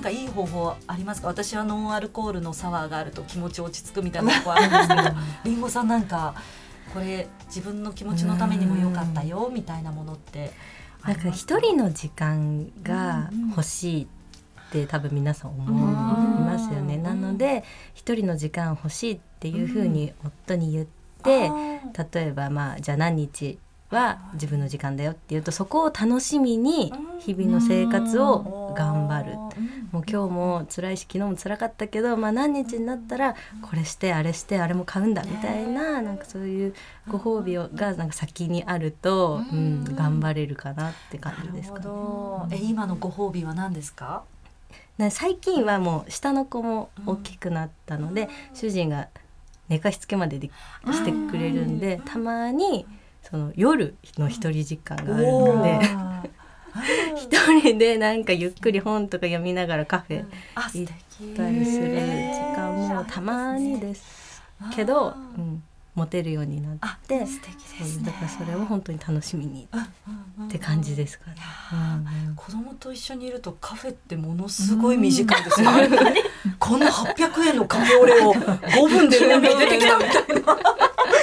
なんかいい方法ありますか？私はノンアルコールのサワーがあると気持ち落ち着くみたいなとこあるんですけどりんごさんなんかこれ自分の気持ちのためにも良かったよみたいなものってなんか一人の時間が欲しいって多分皆さん思いますよね。なので一人の時間欲しいっていうふうに夫に言って、例えばまあじゃあ何日は自分の時間だよっていうとそこを楽しみに日々の生活を頑張る、もう今日も辛いし昨日も辛かったけど、まあ、何日になったらこれしてあれしてあれも買うんだみたいななんかそういうご褒美をがなんか先にあると、うん、頑張れるかなって感じですか、ね、え今のご褒美は何ですか？最近はもう下の子も大きくなったので、主人が寝かしつけまででしてくれるんでたまに。その夜の一人時間があるので 一人でなんかゆっくり本とか読みながらカフェ行ったりする時間もたまにですけど、うん、持てるようになって素敵です、ね、だからそれを本当に楽しみにって感じですかね、うん、子供と一緒にいるとカフェってものすごい短いですよ。ね、こんな800円のカフェオレを5分で出てきたみたいな。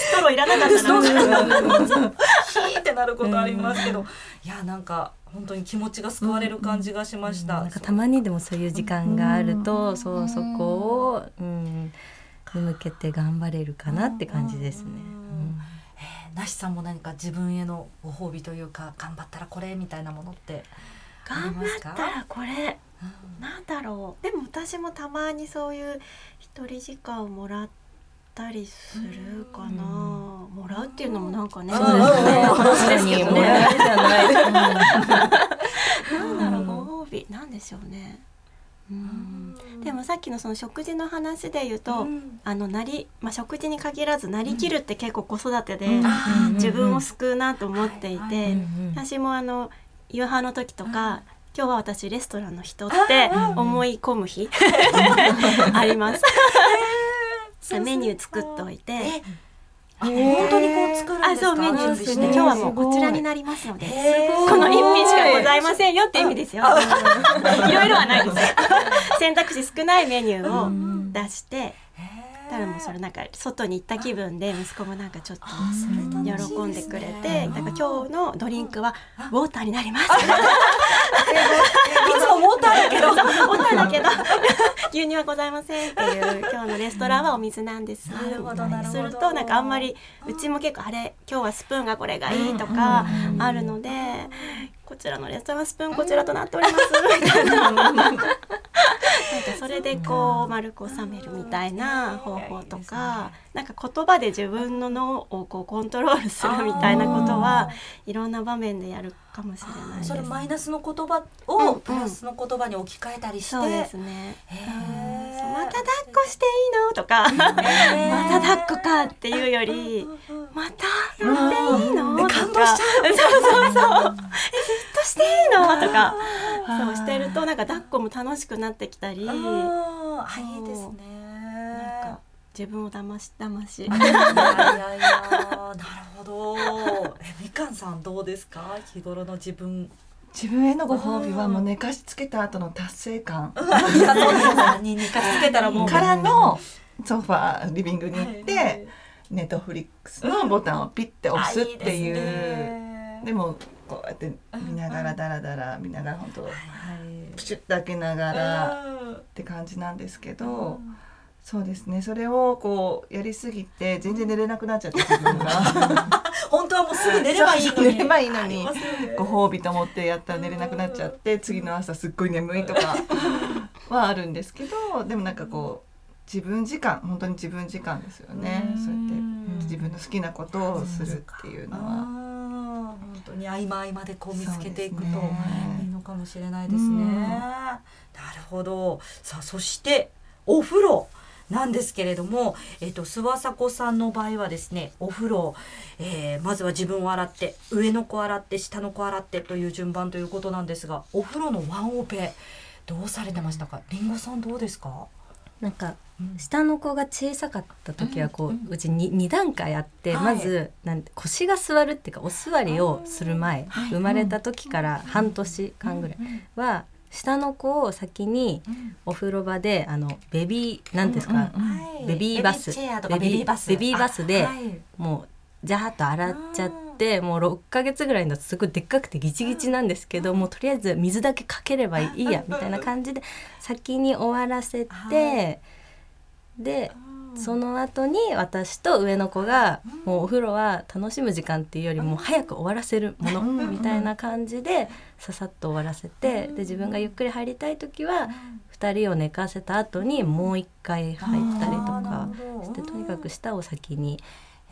ストローいらなかったなヒーってなることありますけど、いやなんか本当に気持ちが救われる感じがしました、なんかたまにでもそういう時間があると、そうそこを、うんに向けて頑張れるかなって感じですね。えー、なしさんも何か自分へのご褒美というか頑張ったらこれみたいなものって頑張ったらこれ、うん、なんだろう。でも私もたまにそういう一人時間をもらったりするかな、うん、もらうっていうのもなんかね、そうですね。確かにもらうじゃない。なんだろうご褒美。なんでしょうね。でもさっきのその食事の話で言うと、うん、あのなり、まあ、食事に限らずなりきるって結構子育てで自分を救うなと思っていて、私もあの夕飯の時とか、今日は私レストランの人って思い込む日 あります。メニュー作っておいて。本当にこう作るんですか？あ、そうメニュー作って今日はもうこちらになりますので、この一品しかございませんよって意味ですよ。いろいろはないです。選択肢少ないメニューを出して。多分もうそれなんか外に行った気分で息子もなんかちょっと喜んでくれてだから今日のドリンクはウォーターになります。いつもウォーターだけどウォーターだけど牛乳はございませんっていう今日のレストランはお水なんです。なるほどするとなんかあんまりうちも結構あれ今日はスプーンがこれがいいとかあるのでこちらのレストランスプーンこちらとなっております。みたいななんかそれでこう丸く収めるみたいな方法とかなんか言葉で自分の脳をこうコントロールするみたいなことはいろんな場面でやるかもしれないそれマイナスの言葉をプラスの言葉に置き換えたりして、そうですね。また抱っこしていいの？とか、また抱っこかっていうより、またやっていいの？とか、そうそうそう、えずっとしていいの？とか、そうしてるとなんか抱っこも楽しくなってきたり、あいいですね。自分を騙し騙し。いやいやいやなるほど。えみかんさんどうですか？日頃の自分。自分へのご褒美はもう寝かしつけた後の達成感。に寝かしつけたらもう。からのソファーリビングに行って。ネットフリックスのボタンをピッて押すっていう。でもこうやって見ながらダラダラ見ながら本当プシュッと開けながらって感じなんですけど。そうですね。それをこうやりすぎて全然寝れなくなっちゃって自分が。本当はもうすぐ寝ればいいのに。寝ればいいのに、ご褒美と思ってやったら寝れなくなっちゃって次の朝すっごい眠いとか はあるんですけどでもなんかこう自分時間本当に自分時間ですよね。そうやって自分の好きなことをするっていうのは。本当に合間合間でこう見つけていくといいのかもしれないですね。なるほど。さあそしてお風呂なんですけれども、えっ、ー、と、諏訪迫さんの場合はですね、お風呂、えー、まずは自分を洗って、上の子洗って、下の子洗ってという順番ということなんですが、お風呂のワンオペ、どうされてましたか？りんごさんどうですか？なんか、下の子が小さかった時はこう、うん、うちに 2, 段階あって、はい、まずなん腰が座るっていうかお座りをする前生まれた時から半年間ぐらいは下の子を先にお風呂場であのベビーなんですか、はい。ベビーバス。ベビーバス。ベビーバスであはい。もうジャーッと洗っちゃってもう6ヶ月ぐらいのすごいでっかくてギチギチなんですけどもうとりあえず水だけかければいいやみたいな感じで先に終わらせてでその後に私と上の子がもうお風呂は楽しむ時間っていうよりも早く終わらせるものみたいな感じでささっと終わらせてで自分がゆっくり入りたい時は2人を寝かせた後にもう一回入ったりとかしてとにかく舌を先に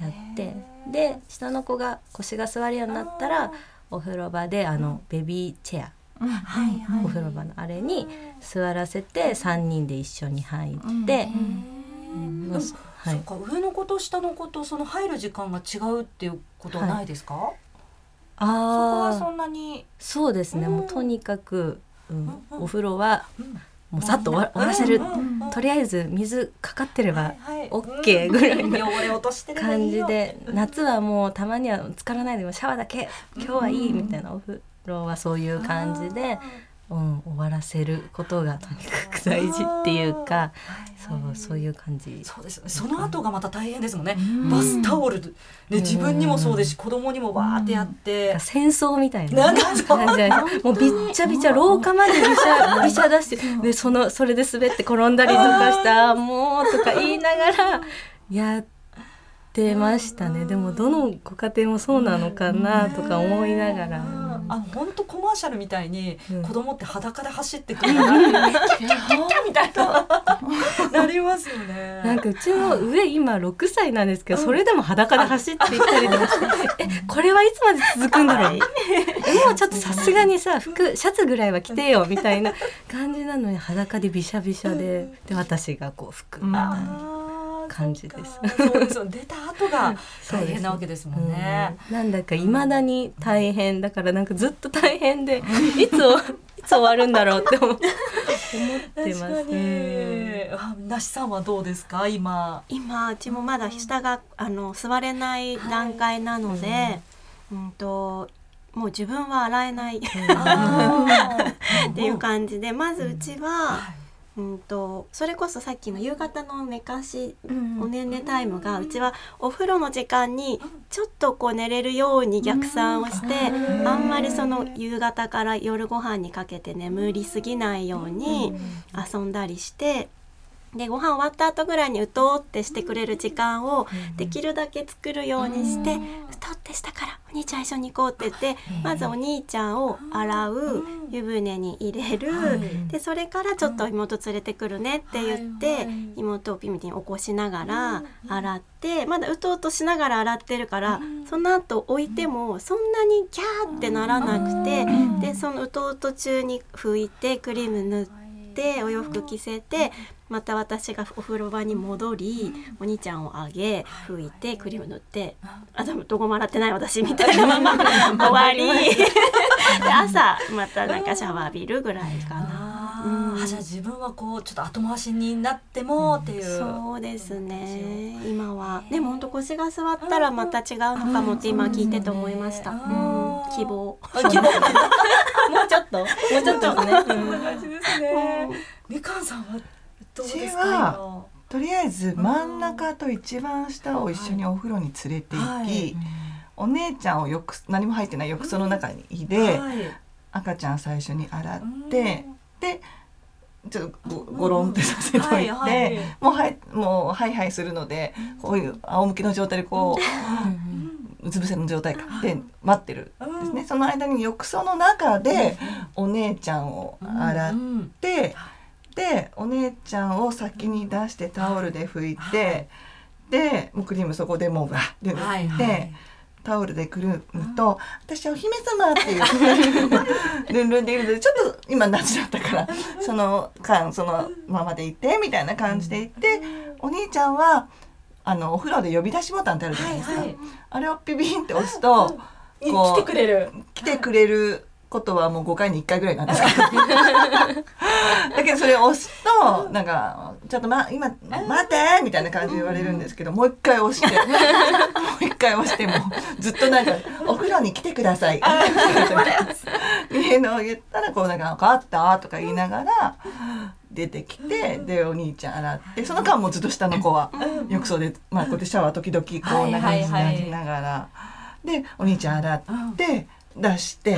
やってで下の子が腰が座るようになったらお風呂場であのベビーチェア。はいはい。お風呂場のあれに座らせて3人で一緒に入って、はい、そっか上の子と下の子とその入る時間が違うっていうことはないですか、そこはそああんなに？そうですね。もうとにかく、うん、お風呂はうん。もうさっと終わらせる。うんうんとりあえず水かかってればはい OK ぐらいのうん汚れ落としてればい感じで夏はもうたまには浸からないでもシャワーだけ今日はいいみたいなお風呂はそういう感じで、うん、終わらせることがとにかく大事っていうかそうそういう感じ。そうですその後がまた大変ですもんね、バスタオルね自分にもそうですし子供にもわーってやって、戦争みたいな。感じでもうびっちゃびちゃ廊下までびしゃびしゃ出してでそのそれで滑って転んだりとかしてあーもうとか言いながらやってましたね。でもどのご家庭もそうなのかなとか思いながら。あ本当コマーシャルみたいにうん。子供って裸で走ってくる。なってキャッキャッキャッキャッみたいな。なりますよね。なんかうちの上今6歳なんですけど、それでも裸で走っていったりとかして、えこれはいつまで続くんだろう、えもうちょっとさすがにさ服シャツぐらいは着てよみたいな感じなのに裸でびしゃびしゃでで私がこう服感じです。そうですよ出た後が 大変なわけですもんね。うん。なんだかいまだに大変だからなんかずっと大変でいつお いつ終わるんだろうって思思ってます。確かに。あなしさんはどうですか？今。今うちもまだ下があの座れない段階なので、うん、ともう自分は洗えない っていう感じでまずうちは、うん、とそれこそさっきの夕方の寝かしおねんねタイムがうちはお風呂の時間にちょっとこう寝れるように逆算をしてあんまりその夕方から夜ご飯にかけて眠りすぎないように遊んだりして。でご飯終わった後ぐらいにうとうってしてくれる時間をできるだけ作るようにして「うとってしたからお兄ちゃん一緒に行こう」って言ってまずお兄ちゃんを洗う湯船に入れる。でそれからちょっと妹連れてくるねって言って妹をピミティに起こしながら洗ってまだうとうとしながら洗ってるからその後置いてもそんなにキャーってならなくてでそのうとうと中に拭いてクリーム塗ってお洋服着せてまた私がお風呂場に戻りお兄ちゃんをあげ拭いてクリーム塗ってあでもどこも洗ってない私みたいな。まま 終わり。で朝またなんかシャワー浴びるぐらいかな。あうん。じゃあ自分はこうちょっと後回しになってもっていう。そうですね。今は。でも本当腰が座ったらまた違うのかもって今聞いてて思いました、うん。うん、希望。あ希望。もうちょっと。もうちょっとですね。こん。みかんさんはちは今。とりあえず真ん中と一番下を一緒にお風呂に連れて行き、はい。お姉ちゃんを浴何も入ってない浴槽の中に入れ、はい。赤ちゃん最初に洗って、でちょっとごごろんってさせといて、はいはい。もうはいもうハイハイするのでこういう仰向けの状態でこううつ伏せの状態かで待ってるんですね、その間に浴槽の中でお姉ちゃんを洗っうんて、でお姉ちゃんを先に出してタオルで拭いて、でもうクリームそこでもうバッて塗って、はいはい。タオルでくるむと「私お姫様」っていうルンルンでいるのでちょっと今夏だったからその間そのままでいてみたいな感じでいてお兄ちゃんはあのお風呂で呼び出しボタンってあるじゃないですか、はいはい。あれをピピンって押すといこう来てくれる。来てくれることはもう5回に1回ぐらいなんですけど。だけどそれを押すとなんか「ちょっと、ま、今待って!」みたいな感じで言われるんですけどもう一回押して。もう一回押してもずっとなんか「お風呂に来てください」いうのを言ったらこうなんか「分かった?」とか言いながら出てきてでお兄ちゃん洗ってその間もずっと下の子は浴槽で、まあ、こうやってシャワー時々こんな感じでやりながら。でお兄ちゃん洗って出して。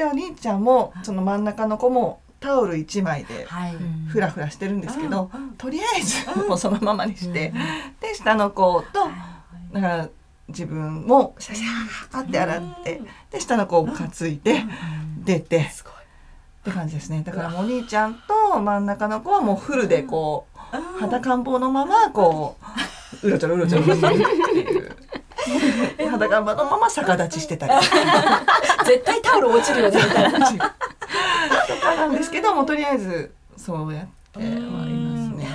でお兄ちゃんもその真ん中の子もタオル1枚でふらふらしてるんですけど、とりあえずもうそのままにして、で下の子とだから自分もシャシャーって洗ってで下の子を担いで出て。って感じですね。だからお兄ちゃんと真ん中の子はもうフルでこう肌感棒のままこううろちょろうろちょろ裸馬のまま逆立ちしてたり。絶対タオル落ちるよねみたいな。とかなんですけどもとりあえずそうやってはいますね。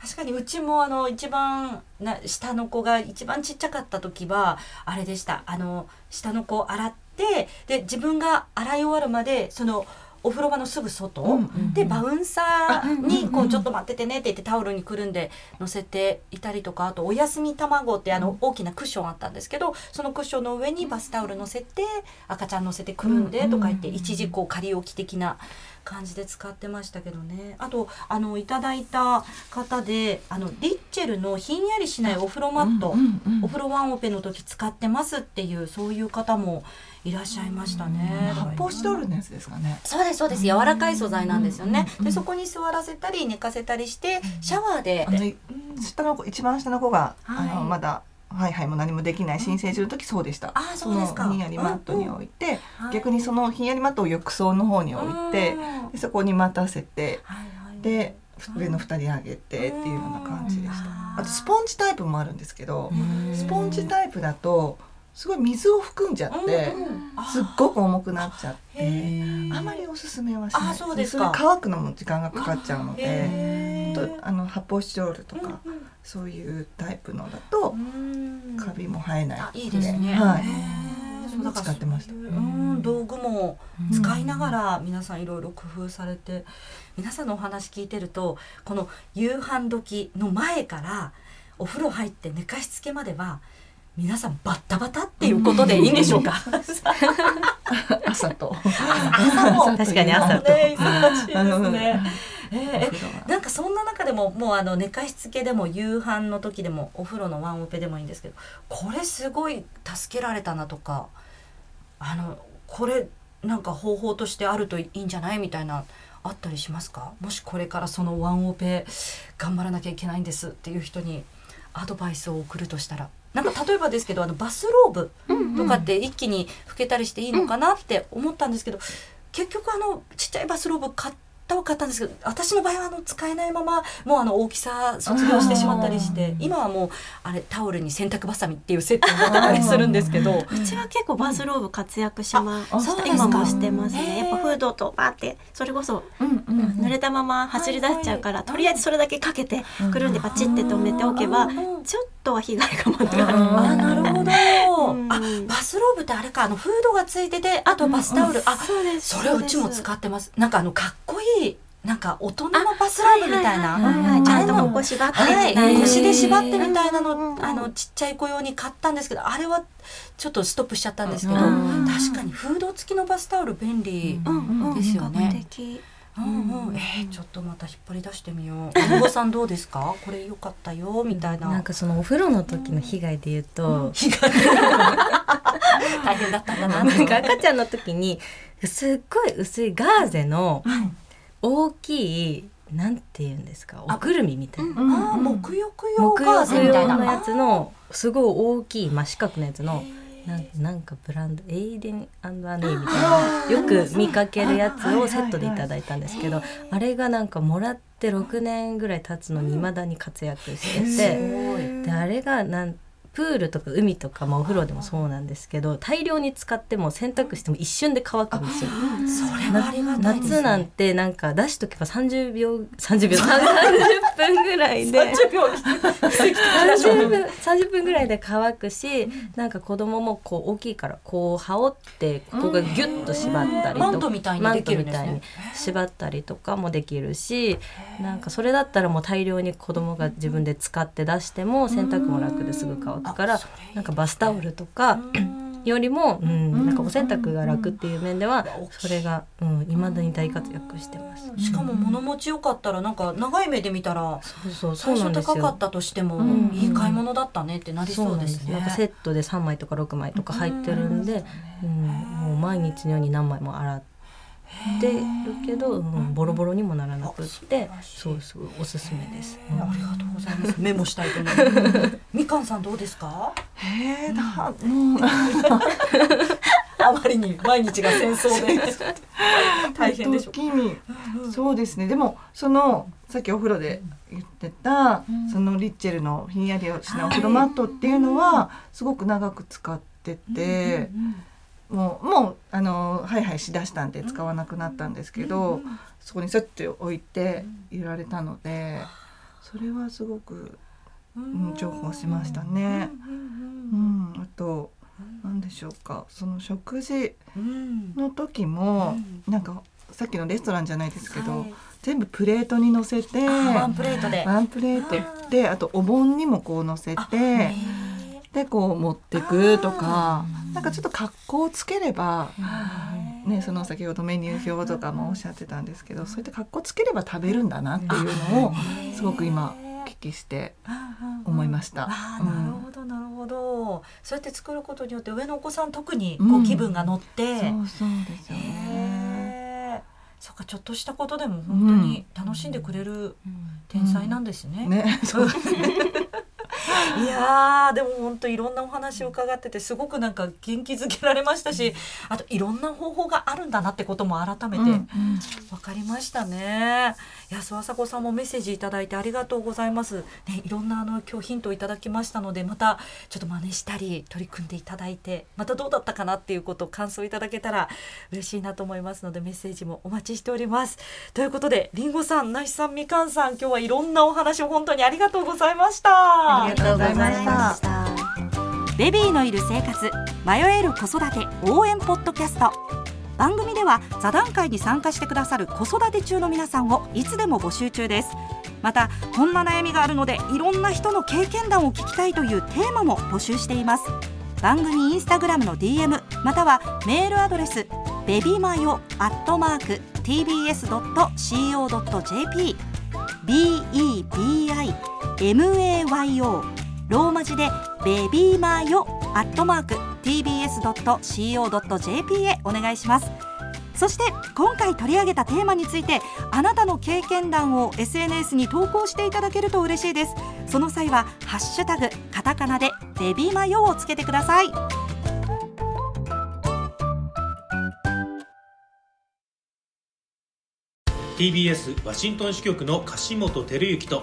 確かにうちもあの一番な下の子が一番ちっちゃかった時はあれでした。あの下の子洗ってで自分が洗い終わるまでそのお風呂場のすぐ外、でバウンサーにこうちょっと待っててねって言ってタオルにくるんで乗せていたりとかあとおやすみ卵ってあの大きなクッションあったんですけどそのクッションの上にバスタオル乗せて赤ちゃん乗せてくるんでとか言って一時こう仮置き的な感じで使ってましたけどねあとあのいただいた方であのリッチェルのひんやりしないお風呂マット、お風呂ワンオペの時使ってますっていうそういう方もいらっしゃいましたね。発泡スチロールのやつですかね。そうですそうです柔らかい素材なんですよね。でそこに座らせたり寝かせたりしてシャワーで。下の子一番下の子が、あのまだはいはいも何もできない申請する時そうでした。あそうですか。ひんやりマットに置いて、逆にそのひんやりマットを浴槽の方に置いて、でそこに待たせて、で上の2人上げてっていうような感じでした。あとスポンジタイプもあるんですけど、スポンジタイプだと。すごい水を含んじゃって、すっごく重くなっちゃってあまりおすすめはしない。そうですか。乾くのも時間がかかっちゃうのでとあの発泡スチロールとか、そういうタイプのだとカビも生えない。いいですね、はい、使ってました、うん、道具も使いながら皆さんいろいろ工夫されて皆さんのお話聞いてるとこの夕飯時の前からお風呂入って寝かしつけまでは皆さんバッタバタっていうことでいいんでしょうか？朝と。朝も確かに朝と。忙しいですね。えー、なんかそんな中でももうあの寝かしつけでも夕飯の時でもお風呂のワンオペでもいいんですけどこれすごい助けられたなとかあのこれなんか方法としてあるといいんじゃないみたいなあったりしますか？もしこれからそのワンオペ頑張らなきゃいけないんですっていう人にアドバイスを送るとしたら。なんか例えばですけどあのバスローブとかって一気に拭けたりしていいのかなって思ったんですけど、結局あのちっちゃいバスローブ買ったは買ったんですけど私の場合はあの使えないままもうあの大きさ卒業してしまったりして今はもうあれタオルに洗濯ばさみっていうセットになってたりするんですけどうちは結構バスローブ活躍しま、う今もしてますね。やっぱフードとバーってそれこそ、濡れたまま走り出しちゃうから、とりあえずそれだけかけてくるんでパチって止めておけば、ちょっとは被害が待ってあなるほど、あバスローブってあれかあのフードがついててあとバスタオル、あそれうちも使ってます。なんかあのかっこいいなんか大人のバスローブみたいな、ちゃんと腰縛って、はい、腰で縛ってみたいなの、あのちっちゃい子用に買ったんですけどあれはちょっとストップしちゃったんですけど、確かにフード付きのバスタオル便利ですよね。うんうん、えー、ちょっとまた引っ張り出してみよう。お子さんどうですか？これ良かったよみたいな。なんかそのお風呂の時の被害で言うと、被害 大変だったんだな。なんか赤ちゃんの時にすっごい薄いガーゼの大きいなんて言うんですか？おくるみみたいな、あ沐浴用ガーゼみたいなの。やつのすごい大きい真四角のやつのなんなんかブランドエイデンアネイみたいなよく見かけるやつをセットでいただいたんですけどあれがなんかもらって6年ぐらい経つのにいまだに活躍しててであれがなんプールとか海とか、まあ、お風呂でもそうなんですけど大量に使っても洗濯しても一瞬で乾くんですよ。それはありがたいですね。夏なんてなんか出しとけば30秒30秒 30分ぐらいで。30秒30分30分ぐらいで乾くしなんか子供もこう大きいからこう羽織ってここがギュッと縛ったりとかマントみたいにできるんですね。マントみたいに縛ったりとかもできるしなんかそれだったらもう大量に子供が自分で使って出しても洗濯も楽ですぐ乾くからなんかバスタオルとかよりも、うん、なんかお洗濯が楽っていう面ではそれがうん未だに大活躍してます。しかも物持ちよかったらなんか長い目で見たらそうそうそ最初うなんですよ。高かったとしてもんいい買い物だったねってなりそうですね。なんかセットで3枚とか6枚とか入ってるんで、うん。もう毎日のように何枚も洗ってるけど、うん、ボロボロにもならなくってそうそうおすすめです。ありがとうございます。メモしたいと思います。みかんさんどうですか？へえだもう。あまりに毎日が戦争で。大変でしょうそうですね。でもそのさっきお風呂で言ってた、そのリッチェルのひんやりしなお風呂マットっていうのはすごく長く使ってて、もうもうあのハイハイしだしたんで使わなくなったんですけど、そこにスッて置いていられたので、それはすごく、うん、重宝しましたね。うん、あと何でしょうか。その食事うん。の時も、なんかさっきのレストランじゃないですけど、はい。全部プレートに乗せてワンプレートで。ワンプレートであとお盆にもこう乗せてでこう持ってくとかなんかちょっと格好をつければ、ね、その先ほどメニュー表とかもおっしゃってたんですけどそういった格好つければ食べるんだなっていうのをすごく今お聞きして思いました。なるほどなるほど。そうやって作ることによって上のお子さん特にこううん。気分が乗って。そうそうですよね。そっかちょっとしたことでも本当に楽しんでくれる天才なんですね。ね、そういやーでも本当いろんなお話を伺っててすごくなんか元気づけられましたしあといろんな方法があるんだなってことも改めて分かりましたね。いや諏訪子さんもメッセージいただいてありがとうございます。ねいろんなあの今日ヒントをいただきましたのでまたちょっと真似したり取り組んでいただいてまたどうだったかなっていうことを感想いただけたら嬉しいなと思いますのでメッセージもお待ちしております。ということでりんごさん、なしさん、みかんさん今日はいろんなお話を本当にありがとうございました。とうございました。ベビーのいる生活迷える子育て応援ポッドキャスト番組では座談会に参加してくださる子育て中の皆さんをいつでも募集中です。またこんな悩みがあるのでいろんな人の経験談を聞きたいというテーマも募集しています。番組インスタグラムの DM またはメールアドレスベビマヨアットマーク tbs.co.jp bebi MAYO ローマ字でベビーマヨアットマーク tbs.co.jp へお願いします。そして今回取り上げたテーマについてあなたの経験談を SNS に投稿していただけると嬉しいです。その際はハッシュタグカタカナでベビーマヨをつけてください。TBS ワシントン支局の樫本照之と